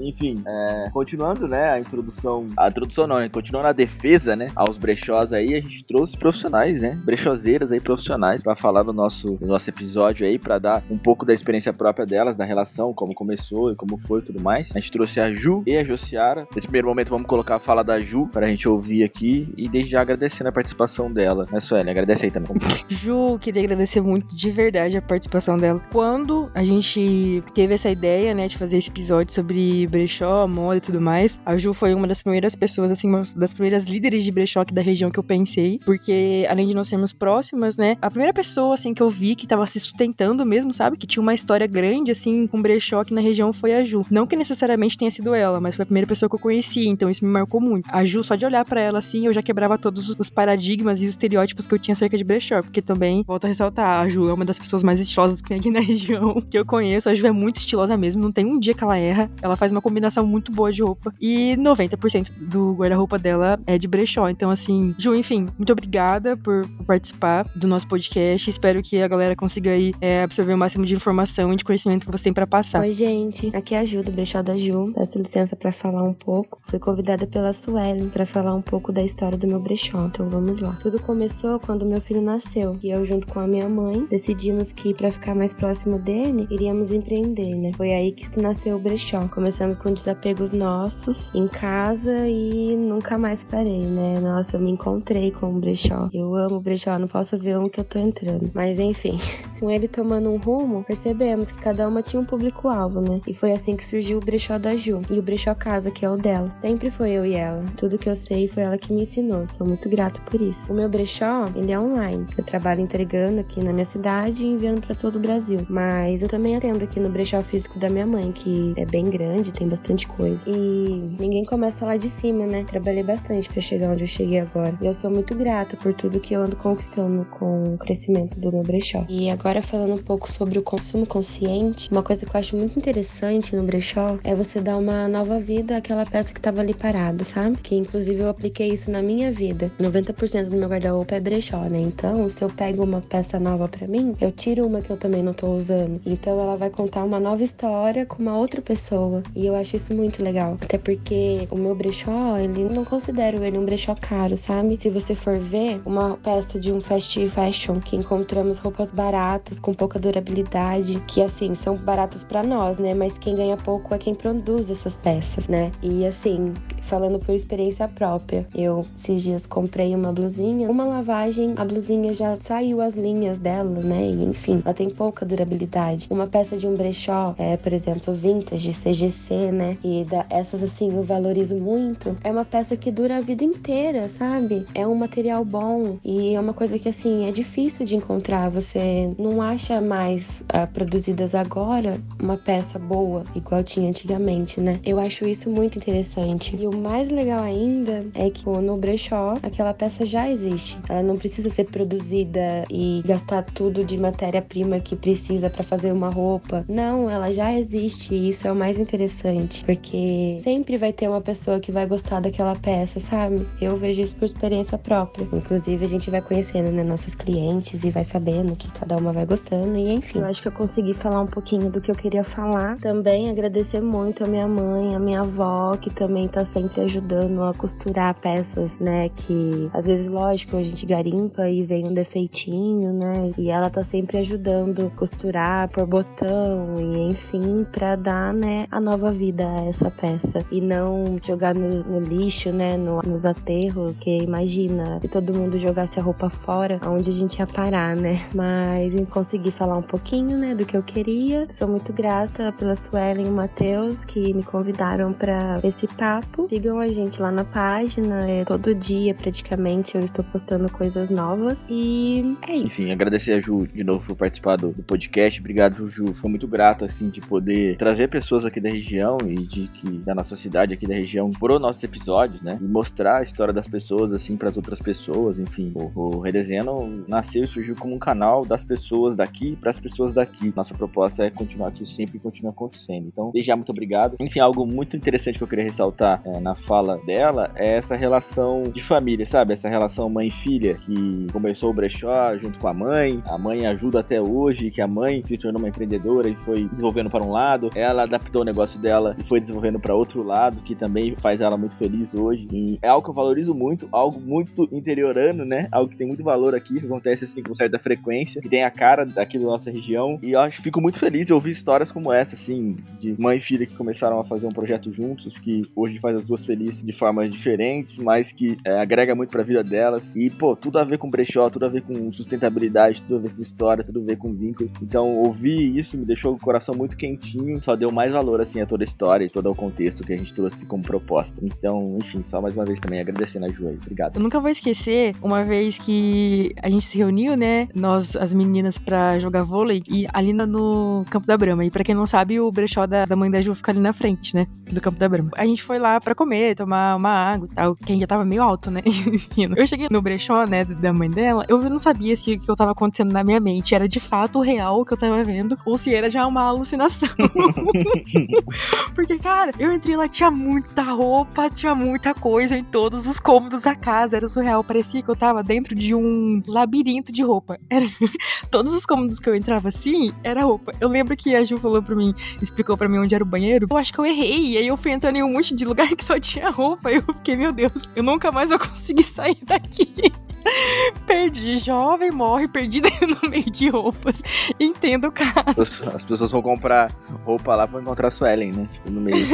Enfim, é, continuando, né, a introdução. A introdução né? Continuando a defesa, né? Aos brechós aí, a gente trouxe profissionais, né? Brechoseiras aí, profissionais, para falar no nosso, no nosso episódio aí, para dar um pouco da experiência própria delas, da relação, como começou e como foi e tudo mais. A gente trouxe a Ju e a Josiara. Nesse primeiro momento, vamos colocar a fala da Ju pra gente ouvir aqui e desde já agradecendo a participação dela, né, Sueli? Agradece aí também. Ju, queria agradecer muito de verdade a participação dela. Quando a gente teve essa ideia, né, de fazer esse episódio sobre brechó, moda e tudo mais, a Ju foi uma das primeiras pessoas, assim, uma das primeiras líderes de brechó aqui da região que eu pensei, porque além de nós sermos próximas, né, a primeira pessoa, assim, que eu vi que tava se sustentando mesmo, sabe, que tinha uma história grande, assim, com brechó aqui na região foi a Ju. Não que necessariamente tenha sido ela, mas foi a primeira pessoa que eu conheci, então isso me marcou muito. A Ju, só de olhar para ela, assim, eu já quebrava todos os paradigmas e os estereótipos que eu tinha acerca de brechó, porque também, volto a ressaltar, a Ju é uma das pessoas mais estilosas que tem aqui na (laughs) região, que eu conheço, a Ju é muito estilosa mesmo, não tem um dia que ela erra, ela faz uma combinação muito boa de roupa, e 90% do guarda-roupa dela é de brechó, então assim, Ju, enfim, muito obrigada por participar do nosso podcast, espero que a galera consiga aí é, absorver o máximo de informação e de conhecimento que você tem para passar. Oi, gente, aqui é a Ju, do Brechó da Ju, peço licença para falar um pouco, fui convidada pela Suelen para falar um pouco da história do meu brechó, então vamos lá. Tudo começou quando meu filho nasceu, e eu junto com a minha mãe decidimos que para ficar mais próximo dele, iríamos empreender, né? Foi aí que nasceu o brechó. Começamos com desapegos nossos em casa e nunca mais parei, né? Nossa, eu me encontrei com o brechó. Eu amo o brechó, não posso ver um que eu tô entrando. Mas enfim, (laughs) com ele tomando um rumo, percebemos que cada uma tinha um público-alvo, né? E foi assim que surgiu o brechó da Ju e o brechó casa, que é o dela. Sempre foi eu e ela. Tudo que eu sei foi ela que me ensinou. Sou muito grata por isso. O meu brechó, ele é online. Eu trabalho entregando aqui na minha cidade e enviando para todo o Brasil. Mas eu também atendo aqui no brechó físico da minha mãe, que é bem grande, tem bastante coisa. E ninguém começa lá de cima, né? Trabalhei bastante para chegar onde eu cheguei agora. E eu sou muito grata por tudo que eu ando conquistando com o crescimento do meu brechó. E agora falando um pouco sobre o consumo consciente, uma coisa que eu acho muito interessante no brechó é você dar uma nova vida àquela peça que tava ali parada, sabe? Que inclusive eu apliquei isso na minha vida. 90% do meu guarda-roupa é brechó, né? Então, se eu pego uma peça nova para mim, eu tiro uma que eu também não tô usando. Então, ela vai contar uma nova história com uma outra pessoa. E eu acho isso muito legal. Até porque o meu brechó, ele não considero ele um brechó caro, sabe? Se você for ver uma peça de um fast fashion que encontramos roupas baratas com pouca durabilidade, que assim, são baratas para nós, né? Mas quem ganha pouco é quem produz essas peças, né? E assim, falando por experiência própria, eu esses dias comprei uma blusinha, uma lavagem, a blusinha já saiu as linhas dela, né? E enfim, ela tem pouca durabilidade. Uma peça de um brechó, é, por exemplo, vintage, CGC, né? E da, essas assim eu valorizo muito. É uma peça que dura a vida inteira, sabe? É um material bom e é uma coisa que assim é difícil de encontrar. Você não acha mais uh, produzidas agora uma peça boa igual tinha antigamente, né? Eu acho isso muito interessante. E o mais legal ainda é que no brechó aquela peça já existe. Ela não precisa ser produzida e gastar tudo de matéria-prima que precisa para fazer uma roupa. Não, ela já existe e isso é o mais interessante, porque sempre vai ter uma pessoa que vai gostar daquela peça, sabe? Eu vejo isso por experiência própria. Inclusive a gente vai conhecendo né, nossos clientes e vai sabendo que cada uma vai gostando e enfim. Eu acho que eu consegui falar um pouquinho do que eu queria falar. Também agradecer muito a minha mãe, a minha avó, que também tá sempre ajudando a costurar peças, né? Que às vezes, lógico, a gente garimpa e vem um defeitinho, né? E ela tá sempre ajudando a costurar por botão e enfim, para dar, né, a nova vida a essa peça e não jogar no, no lixo, né, no, nos aterros, que imagina se todo mundo jogasse a roupa fora, aonde a gente ia parar, né? Mas consegui falar um pouquinho, né, do que eu queria. Sou muito grata pela Suelen e o Matheus que me convidaram para esse papo Sigam a gente lá na página. É, todo dia, praticamente, eu estou postando coisas novas. E é isso. Enfim, agradecer a Ju de novo por participar do, do podcast. Obrigado, Ju. Foi muito grato, assim, de poder trazer pessoas aqui da região e de que da nossa cidade aqui da região pro nossos episódios, né? E mostrar a história das pessoas, assim, para as outras pessoas. Enfim, o, o Redesenhando nasceu e surgiu como um canal das pessoas daqui para as pessoas daqui. Nossa proposta é continuar aqui sempre e continuar acontecendo. Então, desde já, muito obrigado. Enfim, algo muito interessante que eu queria ressaltar é, na fala dela é essa relação de família, sabe? Essa relação mãe-filha que começou o brechó junto com a mãe. A mãe ajuda até hoje, que a mãe se tornou uma empreendedora e foi desenvolvendo para um lado. Ela adaptou o negócio dela e foi desenvolvendo para outro lado, que também faz ela muito feliz hoje. E é algo que eu valorizo muito, algo muito interiorano, né? Algo que tem muito valor aqui, que acontece assim com certa frequência, que tem a cara daqui da nossa região. E eu acho, fico muito feliz de ouvir histórias como essa, assim, de mãe e filha que começaram a fazer um projeto juntos, que hoje faz as duas felizes de formas diferentes, mas que é, agrega muito pra vida delas. E, pô, tudo a ver com brechó, tudo a ver com sustentabilidade, tudo a ver com história, tudo a ver com vínculos. Então, ouvir isso me deixou o coração muito quentinho, só deu mais valor, assim, a toda a história e todo o contexto que a gente trouxe como proposta. Então, enfim, só mais uma vez também agradecendo a Ju aí. Obrigado. Eu nunca vou esquecer uma vez que a gente se reuniu, né? Nós, as meninas, pra jogar vôlei e ali no Campo da Brama. E pra quem não sabe, o brechó da, da mãe da Ju fica ali na frente, né? Do Campo da Brama. A gente foi lá pra comer, tomar uma água e tal. Que a gente já tava meio alto, né? (laughs) eu cheguei no brechó, né? Da mãe dela. Eu não sabia se o que eu tava acontecendo na minha mente era de fato real o que eu tava vendo ou se era já uma alucinação. (laughs) (laughs) Porque, cara, eu entrei lá, tinha muita roupa, tinha muita coisa em todos os cômodos da casa. Era surreal. Parecia que eu tava dentro de um labirinto de roupa. Era... (laughs) Todos os cômodos que eu entrava assim, era roupa. Eu lembro que a Ju falou pra mim, explicou pra mim onde era o banheiro. Eu acho que eu errei. E aí eu fui entrando em um monte de lugar (laughs) que só tinha roupa. E eu fiquei, meu Deus, eu nunca mais vou conseguir sair (laughs) daqui. Perdi, jovem morre perdido no meio de roupas. Entendo o caso. As pessoas vão comprar roupa lá pra encontrar a Suelen, né? Tipo, no meio.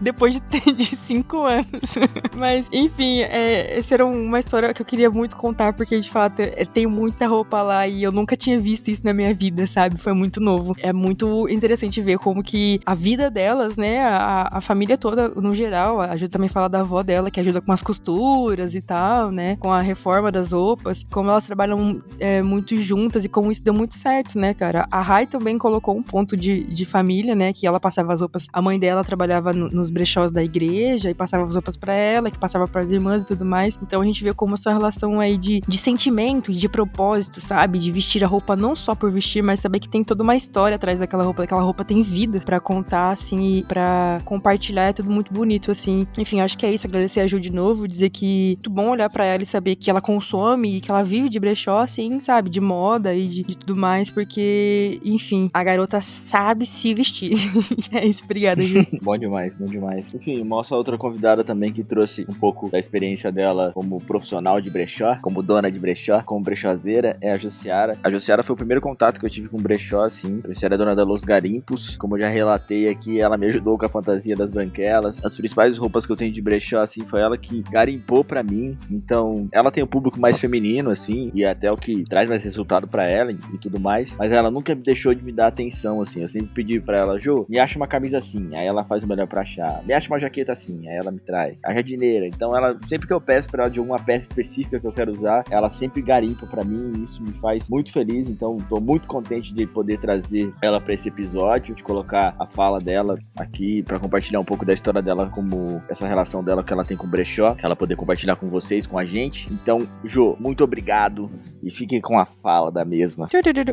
Depois de, de cinco anos. (laughs) Mas, enfim, é, essa era uma história que eu queria muito contar, porque de fato é, tem muita roupa lá e eu nunca tinha visto isso na minha vida, sabe? Foi muito novo. É muito interessante ver como que a vida delas, né? A, a família toda, no geral, ajuda também falar da avó dela, que ajuda com as costuras e tal, né? Com a reforma das roupas, como elas trabalham é, muito juntas e como isso deu muito certo, né, cara? A Rai também colocou um ponto de, de família, né? Que ela passava as roupas. A mãe dela trabalhava no, nos brechós da igreja e passava as roupas para ela, que passava para as irmãs e tudo mais. Então a gente vê como essa relação aí de, de sentimento, de propósito, sabe? De vestir a roupa não só por vestir, mas saber que tem toda uma história atrás daquela roupa. Aquela roupa tem vida para contar, assim, e pra compartilhar. É tudo muito bonito, assim. Enfim, acho que é isso. Agradecer a Ju de novo, dizer que é muito bom olhar para ela e saber que ela consome e que ela vive de brechó, assim, sabe? De moda e de, de tudo mais, porque, enfim, a garota sabe se vestir. (laughs) é isso, obrigada, Ju. (laughs) bom demais, bom demais. Enfim, mostra outra convidada também que trouxe um pouco da experiência dela como profissional de brechó, como dona de brechó, como brechoseira, é a Jussiara. A Jussiara foi o primeiro contato que eu tive com brechó, assim. A Jussiara é dona da Los Garimpos, como eu já relatei aqui, ela me ajudou com a fantasia das branquelas. As principais roupas que eu tenho de brechó, assim, foi ela que garimpou para mim. Então, ela tem um público mais feminino, assim, e é até o que traz mais resultado para ela e, e tudo mais. Mas ela nunca deixou de me dar atenção, assim. Eu sempre pedi para ela, Jô, me acha uma camisa assim. Aí ela faz o melhor pra achar. Me acha uma jaqueta assim. Aí ela me traz. A jardineira. Então, ela, sempre que eu peço pra ela de alguma peça específica que eu quero usar, ela sempre garimpa para mim. E isso me faz muito feliz. Então, tô muito contente de poder trazer ela para esse episódio, de colocar a fala dela aqui para compartilhar um pouco da história dela, como essa relação dela que ela tem com o brechó, que ela poder compartilhar com vocês, com a gente. Então, Jo, muito obrigado e fiquem com a fala da mesma.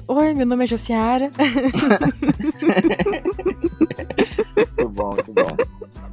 Oi, meu nome é Josiara. (laughs) muito bom, muito bom.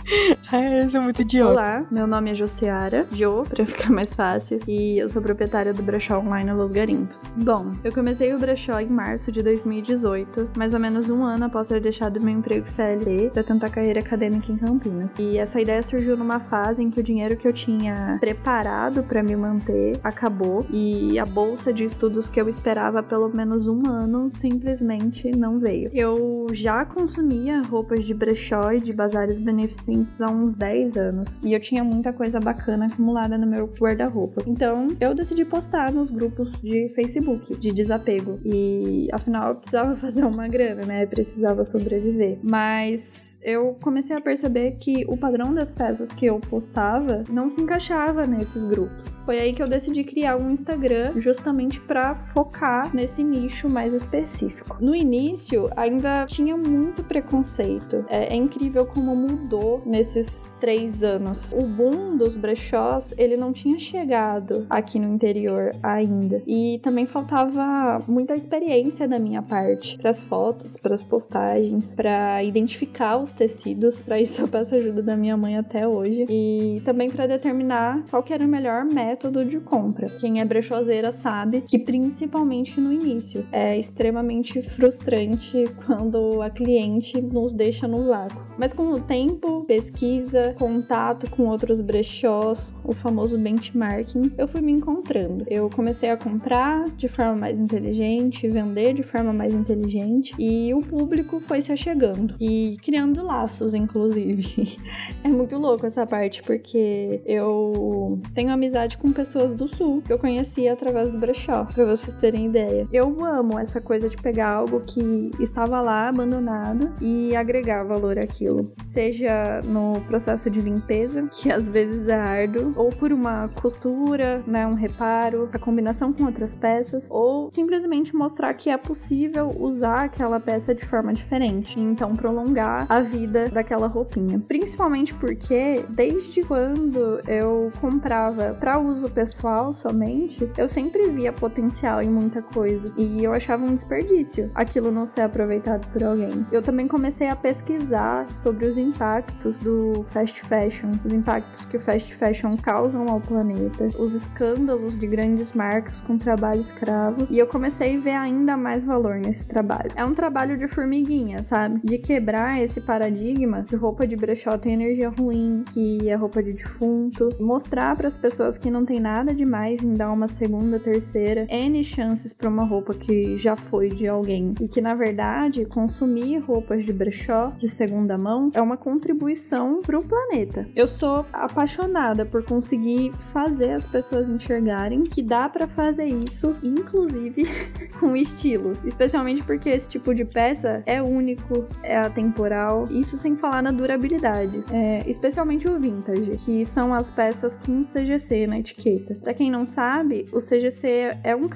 (laughs) Ai, eu sou muito idiota. Olá, meu nome é Josiara, Jo, pra ficar mais fácil, e eu sou proprietária do brechó online Los Garimpos. Bom, eu comecei o brechó em março de 2018, mais ou menos um ano após ter deixado meu emprego CLT pra tentar carreira acadêmica em Campinas. E essa ideia surgiu numa fase em que o dinheiro que eu tinha preparado para me manter acabou e a bolsa de estudos que eu esperava pelo menos um ano simplesmente não veio. Eu já consumia roupas de brechó e de bazares beneficentes clientes há uns 10 anos e eu tinha muita coisa bacana acumulada no meu guarda-roupa. Então eu decidi postar nos grupos de Facebook de desapego e afinal eu precisava (laughs) fazer uma grana, né? Eu precisava sobreviver. Mas eu comecei a perceber que o padrão das peças que eu postava não se encaixava nesses grupos. Foi aí que eu decidi criar um Instagram justamente para focar nesse nicho mais específico. No início, ainda tinha muito preconceito. É, é incrível como mudou nesses três anos. O boom dos brechós, ele não tinha chegado aqui no interior ainda. E também faltava muita experiência da minha parte para as fotos, para as postagens, para identificar os tecidos. Para isso eu peço ajuda da minha mãe até hoje. E também para determinar qual era o melhor método de compra. Quem é brechoseira sabe que principalmente no início é extremamente frustrante (laughs) quando a cliente nos deixa no vácuo. Mas com o tempo, pesquisa, contato com outros brechós, o famoso benchmarking, eu fui me encontrando. Eu comecei a comprar de forma mais inteligente, vender de forma mais inteligente e o público foi se achegando e criando laços, inclusive. (laughs) é muito louco essa parte porque eu tenho amizade com pessoas do sul que eu conheci através do brechó, para vocês terem ideia. Eu amo essa coisa de pegar algo que estava lá abandonado e agregar valor àquilo, seja no processo de limpeza, que às vezes é árduo, ou por uma costura, né, um reparo, a combinação com outras peças, ou simplesmente mostrar que é possível usar aquela peça de forma diferente, e então prolongar a vida daquela roupinha. Principalmente porque desde quando eu comprava para uso pessoal somente, eu sempre via potencial em muita coisa e eu achava um desperdício aquilo não ser aproveitado por alguém. Eu também comecei a pesquisar sobre os impactos do fast fashion, os impactos que o fast fashion causam ao planeta, os escândalos de grandes marcas com trabalho escravo, e eu comecei a ver ainda mais valor nesse trabalho. É um trabalho de formiguinha, sabe? De quebrar esse paradigma que roupa de brechó tem energia ruim, que é roupa de defunto, mostrar para as pessoas que não tem nada demais em dar uma segunda, terceira, N chances para uma roupa que já foi de alguém e que na verdade consumir roupas de brechó de segunda mão é uma contribuição para o planeta. Eu sou apaixonada por conseguir fazer as pessoas enxergarem que dá para fazer isso, inclusive (laughs) com estilo, especialmente porque esse tipo de peça é único, é atemporal, isso sem falar na durabilidade, é, especialmente o vintage, que são as peças com CGC na etiqueta. Para quem não sabe, o CGC é um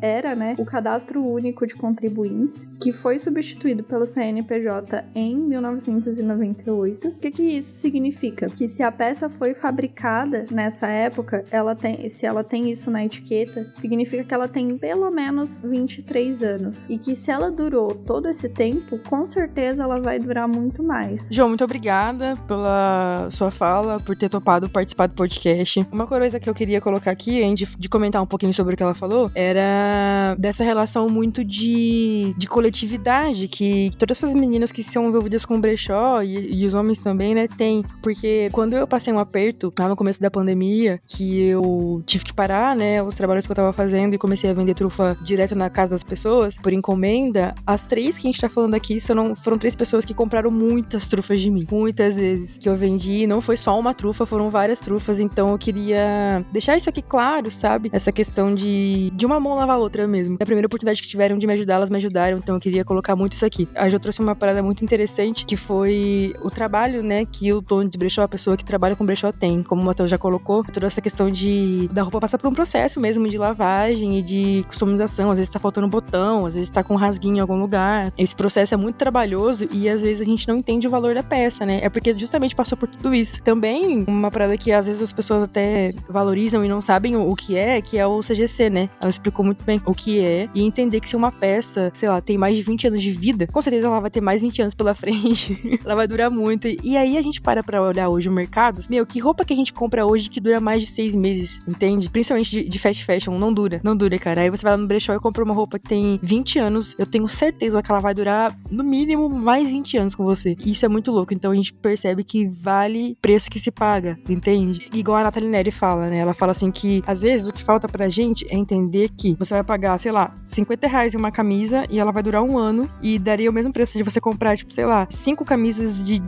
era, né, o cadastro único de contribuintes, que foi substituído pelo CNPJ em 1998. O que, que isso significa? Que se a peça foi fabricada nessa época, ela tem, se ela tem isso na etiqueta, significa que ela tem pelo menos 23 anos. E que se ela durou todo esse tempo, com certeza ela vai durar muito mais. João, muito obrigada pela sua fala, por ter topado participar do podcast. Uma coisa que eu queria colocar aqui, antes de, de comentar um pouquinho sobre o que ela falou, era dessa relação muito de, de coletividade que todas essas meninas que são envolvidas com brechó e, e os homens também, né, tem. Porque quando eu passei um aperto lá no começo da pandemia, que eu tive que parar, né, os trabalhos que eu tava fazendo e comecei a vender trufa direto na casa das pessoas, por encomenda, as três que a gente tá falando aqui foram, foram três pessoas que compraram muitas trufas de mim. Muitas vezes que eu vendi. Não foi só uma trufa, foram várias trufas. Então eu queria deixar isso aqui claro, sabe? Essa questão de, de uma mão lavar a outra mesmo. A primeira oportunidade que tiveram de me ajudar, elas me ajudaram. Então eu queria colocar muito isso aqui. A Jo trouxe uma parada muito interessante que foi o trabalho, né, que o dono de brechó, a pessoa que trabalha com brechó tem. Como o Matheus já colocou, toda essa questão de da roupa passar por um processo mesmo de lavagem e de customização. Às vezes tá faltando botão, às vezes tá com rasguinho em algum lugar. Esse processo é muito trabalhoso e às vezes a gente não entende o valor da peça, né? É porque justamente passou por tudo isso. Também, uma parada que às vezes as pessoas até valorizam e não sabem o, o que é, que é o CGC, né? Ela explicou muito bem o que é e entender que se uma peça, sei lá, tem mais de 20 anos de vida, com certeza ela vai ter mais 20 anos pela (laughs) frente. ela vai durar muito. E aí a gente para pra olhar hoje o mercado. Meu, que roupa que a gente compra hoje que dura mais de seis meses, entende? Principalmente de, de fast fashion, não dura. Não dura, cara. Aí você vai lá no brechó e compra uma roupa que tem 20 anos, eu tenho certeza que ela vai durar no mínimo mais 20 anos com você. Isso é muito louco. Então a gente percebe que vale preço que se paga, entende? Igual a Nathalie Neri fala, né? Ela fala assim que às vezes o que falta pra gente é entender que você vai pagar, sei lá, 50 reais em uma camisa e ela vai durar um ano e daria o mesmo preço de você comprar, tipo, sei lá, cinco camisas de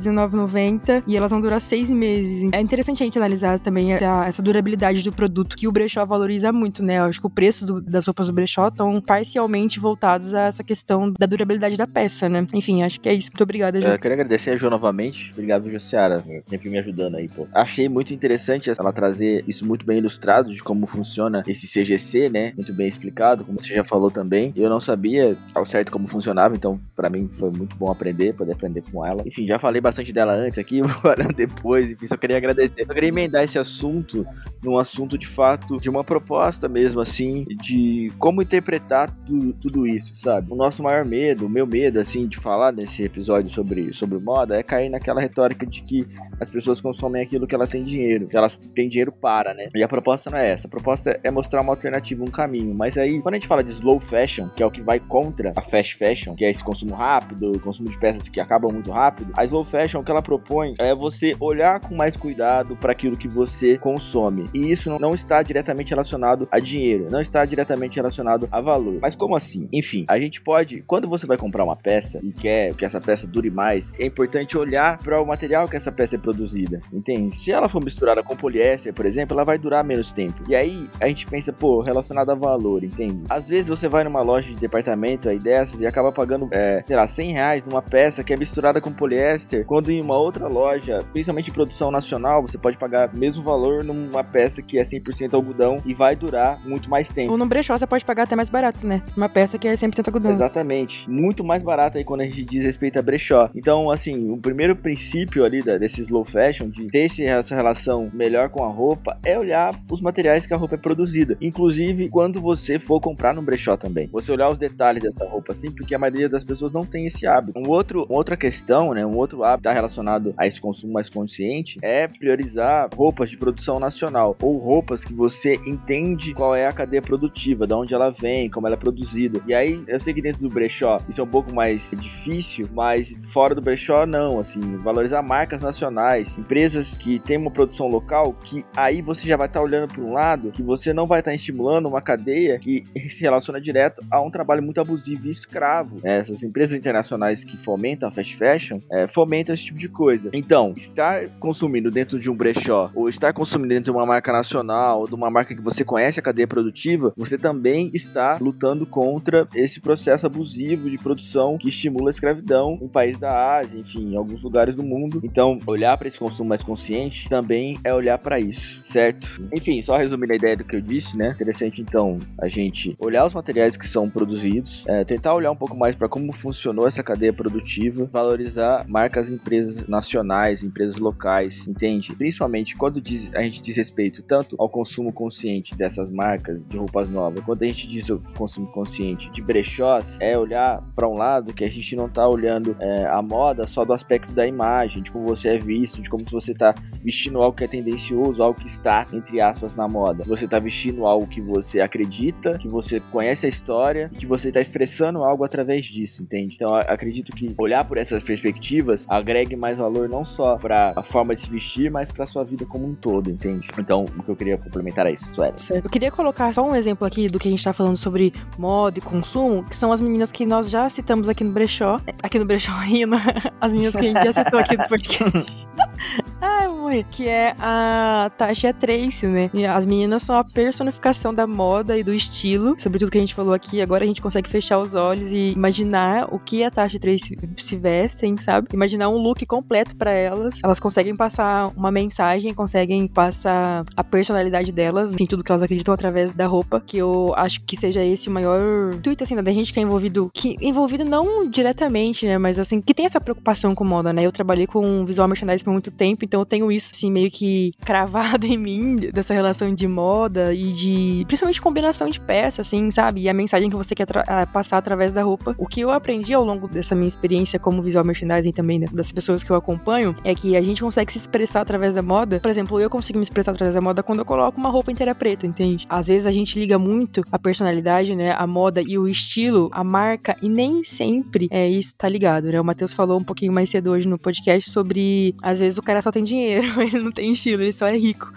90 e elas vão durar seis meses. É interessante a gente analisar também a, essa durabilidade do produto que o brechó valoriza muito, né? Eu acho que o preço do, das roupas do brechó estão parcialmente voltados a essa questão da durabilidade da peça, né? Enfim, acho que é isso. Muito obrigada, Ju. Eu quero agradecer a Jo novamente. Obrigado, Josiara, sempre me ajudando aí, pô. Achei muito interessante ela trazer isso muito bem ilustrado de como funciona esse CGC, né? Muito bem explicado, como você já falou também. Eu não sabia ao certo como funcionava, então para mim foi muito bom aprender, poder aprender com ela. Enfim, já falei bastante dela antes aqui, (laughs) agora depois, enfim, só queria agradecer. Eu queria emendar esse assunto num assunto de fato de uma proposta mesmo, assim, de como interpretar tu, tudo isso, sabe? O nosso maior medo, o meu medo, assim, de falar nesse episódio sobre, sobre moda é cair naquela retórica de que as pessoas consomem aquilo que elas têm dinheiro, que elas têm dinheiro para, né? E a proposta não é essa. A proposta é mostrar uma alternativa, um caminho. Mas aí, quando a gente fala de slow fashion, que é o que vai contra a fast fashion, que é esse consumo rápido, consumo de peças que acabam muito rápido, a slow fashion, o que ela propõe é você olhar com mais cuidado para aquilo que você consome. E isso não está diretamente relacionado a dinheiro, não está diretamente relacionado a valor. Mas como assim? Enfim, a gente pode, quando você vai comprar uma peça e quer que essa peça dure mais, é importante olhar para o material que essa peça é produzida, entende? Se ela for misturada com poliéster, por exemplo, ela vai durar menos tempo. E aí a gente pensa, pô, relacionado a valor, entende? Às vezes você vai numa loja de departamento aí dessas e acaba pagando, é, sei lá, 100 reais numa peça que é misturada com poliéster, quando em uma outra loja, principalmente em produção nacional, você pode pagar mesmo valor numa peça que é 100% algodão e vai durar muito mais tempo. Ou no brechó você pode pagar até mais barato, né? Uma peça que é 100% algodão. Exatamente. Muito mais barata aí quando a gente diz respeito a brechó. Então, assim, o primeiro princípio ali da, desse slow fashion, de ter esse, essa relação melhor com a roupa, é olhar os materiais que a roupa é produzida. Inclusive, quando você for comprar no brechó também. Você olhar os detalhes dessa roupa, assim, porque a maioria das pessoas não tem esse hábito. Um outro, uma outra questão, né? Um outro hábito tá relacionado a esse consumo mais consciente é priorizar roupas de produção nacional ou roupas que você entende qual é a cadeia produtiva, de onde ela vem, como ela é produzida. E aí, eu sei que dentro do brechó isso é um pouco mais difícil, mas fora do brechó não, assim, valorizar marcas nacionais, empresas que têm uma produção local, que aí você já vai estar tá olhando para um lado que você não vai estar tá estimulando uma cadeia que (laughs) se relaciona direto a um trabalho muito abusivo e escravo. Essas empresas internacionais que fomentam a fast fashion é, fomentam esse tipo de coisa. Então, estar consumindo dentro de um brechó ou estar consumindo dentro de uma marca nacional ou de uma marca que você conhece a cadeia produtiva, você também está lutando contra esse processo abusivo de produção que estimula a escravidão em países da Ásia, enfim, em alguns lugares do mundo. Então, olhar para esse consumo mais consciente também é olhar para isso, certo? Enfim, só resumindo a ideia do que eu disse, né? Interessante então a gente olhar os materiais que são produzidos, é, tentar olhar um pouco mais para como funcionou essa cadeia produtiva, valorizar marcas, empresas nacionais, empresas locais, entende? Principalmente quando diz, a gente diz respeito tanto ao consumo consciente dessas marcas de roupas novas, quando a gente diz o consumo consciente de brechós, é olhar para um lado que a gente não tá olhando é, a moda só do aspecto da imagem, de como você é visto, de como você tá vestindo algo que é tendencioso, algo que está, entre aspas, na moda. Você tá vestindo algo que você acredita, que você conhece a história, que você tá expressando algo através disso, entende? Então acredito que olhar por essas perspectivas agregue mais valor não só para a forma de se vestir, mas para sua vida como um todo, entende? Então, o que eu queria complementar é isso, Sueli. Certo. Eu queria colocar só um exemplo aqui do que a gente tá falando sobre moda e consumo, que são as meninas que nós já citamos aqui no brechó, aqui no brechó (laughs) rindo, as meninas que a gente já citou aqui no podcast. (laughs) Ai, mãe. Que é a Tasha e a Tracy, né? E as meninas são a personificação da moda e do estilo. Sobre tudo que a gente falou aqui, agora a gente consegue fechar os olhos e imaginar o que a Tasha e a Tracy se vestem, sabe? Imaginar um look completo para elas. Elas conseguem passar uma mensagem, conseguem passar a personalidade delas, enfim, tudo que elas acreditam através da roupa. Que eu acho que seja esse o maior intuito, assim, da gente que é envolvido. Que envolvido não diretamente, né? Mas assim, que tem essa preocupação com moda, né? Eu trabalhei com visual merchandising por muito tempo, então eu tenho isso, assim, meio que cravado (laughs) em mim, dessa relação de moda e de. principalmente combinação de peças, assim, sabe? E a mensagem que você quer passar através da roupa. O que eu aprendi ao longo dessa minha experiência como visual merchandising também, né, das pessoas que eu acompanho, é que a gente consegue se expressar através da moda. Por exemplo, eu consigo me expressar através da moda quando eu coloco uma roupa inteira preta, entende? Às vezes a gente liga muito a personalidade, né? A moda e o estilo, a marca, e nem sempre é isso tá ligado, né? O Matheus falou um pouquinho mais cedo hoje no podcast sobre às vezes o cara só tem dinheiro, (laughs) ele não tem estilo, ele só é rico.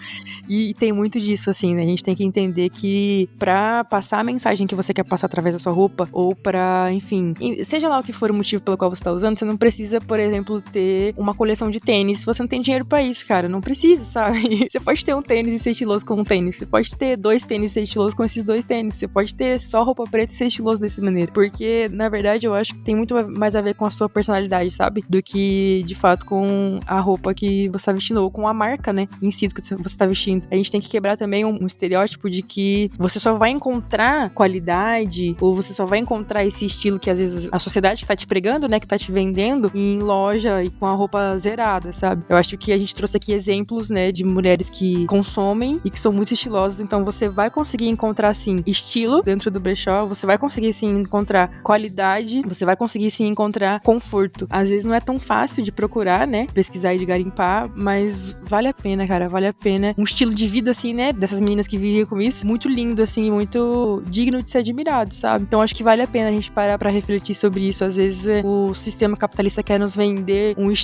E tem muito disso, assim, né? A gente tem que entender que pra passar a mensagem que você quer passar através da sua roupa, ou pra, enfim, seja lá o que for o motivo pelo qual você tá usando, você não precisa, por exemplo, ter uma coleção de tênis você não tem dinheiro para isso, cara. Não precisa, sabe? (laughs) Você pode ter um tênis e ser estiloso com um tênis. Você pode ter dois tênis e ser estiloso com esses dois tênis. Você pode ter só roupa preta e ser estiloso dessa maneira. Porque, na verdade, eu acho que tem muito mais a ver com a sua personalidade, sabe? Do que, de fato, com a roupa que você tá vestindo, ou com a marca, né? Em si, que você tá vestindo. A gente tem que quebrar também um, um estereótipo de que você só vai encontrar qualidade, ou você só vai encontrar esse estilo que às vezes a sociedade tá te pregando, né? Que tá te vendendo em loja e com a roupa zerada, sabe? Eu acho que a gente trouxe aqui exemplos, né? De mulheres que consomem e que são muito estilosas. Então você vai conseguir encontrar, assim, estilo dentro do brechó, você vai conseguir, sim, encontrar qualidade, você vai conseguir, sim, encontrar conforto. Às vezes não é tão fácil de procurar, né? Pesquisar e de garimpar, mas vale a pena, cara, vale a pena. Um estilo de vida, assim, né? Dessas meninas que vivem com isso, muito lindo, assim, muito digno de ser admirado, sabe? Então acho que vale a pena a gente parar para refletir sobre isso. Às vezes o sistema capitalista quer nos vender um estilo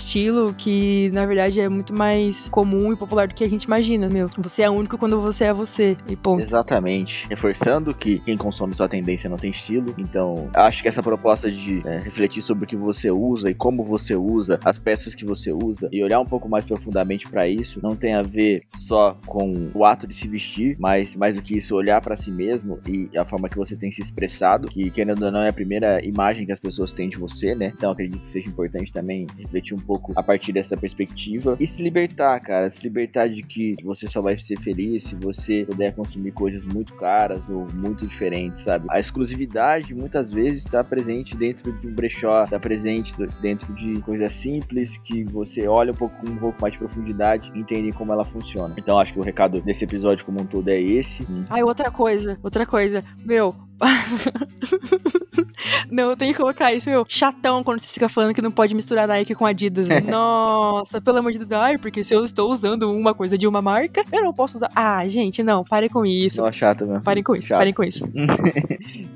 que, na verdade, é muito mais comum e popular do que a gente imagina, meu. Você é único quando você é você. E ponto. Exatamente. Reforçando que quem consome sua tendência não tem estilo. Então, acho que essa proposta de é, refletir sobre o que você usa e como você usa, as peças que você usa, e olhar um pouco mais profundamente para isso, não tem a ver só com o ato de se vestir, mas mais do que isso, olhar para si mesmo e a forma que você tem se expressado, que querendo ou não é a primeira imagem que as pessoas têm de você, né? Então, acredito que seja importante também refletir um pouco a partir dessa perspectiva e se libertar, cara, se libertar de que você só vai ser feliz se você puder consumir coisas muito caras ou muito diferentes, sabe? A exclusividade muitas vezes está presente dentro de um brechó, está presente dentro de coisas simples que você olha um pouco com um pouco mais de profundidade e entende como ela funciona. Então acho que o recado desse episódio como um todo é esse. Ai, outra coisa, outra coisa. Meu, (laughs) não, eu tenho que colocar isso, meu. Chatão quando você fica falando que não pode misturar Nike com Adidas. Nossa, pelo amor de Deus. Ai, porque se eu estou usando uma coisa de uma marca, eu não posso usar. Ah, gente, não, parem com isso. Não, chato mesmo. Parem com isso, chato. parem com isso.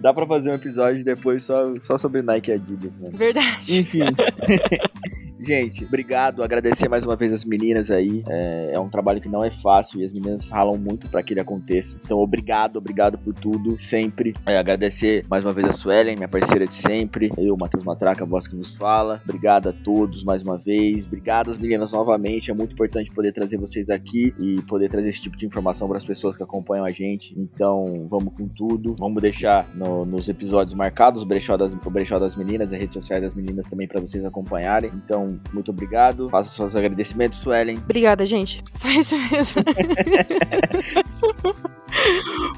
Dá pra fazer um episódio depois só, só sobre Nike e Adidas, mano. Verdade. Enfim. (laughs) Gente, obrigado. Agradecer mais uma vez as meninas aí. É, é um trabalho que não é fácil e as meninas ralam muito para que ele aconteça. Então, obrigado, obrigado por tudo, sempre. É, agradecer mais uma vez a Suelen, minha parceira de sempre. Eu, Matheus Matraca, a voz que nos fala. Obrigado a todos mais uma vez. Obrigado às meninas novamente. É muito importante poder trazer vocês aqui e poder trazer esse tipo de informação para as pessoas que acompanham a gente. Então, vamos com tudo. Vamos deixar no, nos episódios marcados o brechó, das, o brechó das meninas, as redes sociais das meninas também para vocês acompanharem. Então, muito obrigado. Faça seus agradecimentos, Suelen. Obrigada, gente. (laughs) Só isso mesmo. (laughs)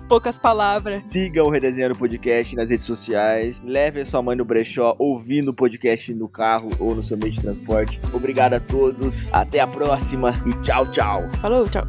Poucas palavras. Siga o Redesenhando Podcast nas redes sociais. Leve a sua mãe no brechó ouvindo o podcast no carro ou no seu meio de transporte. Obrigado a todos. Até a próxima e tchau, tchau. Falou, tchau.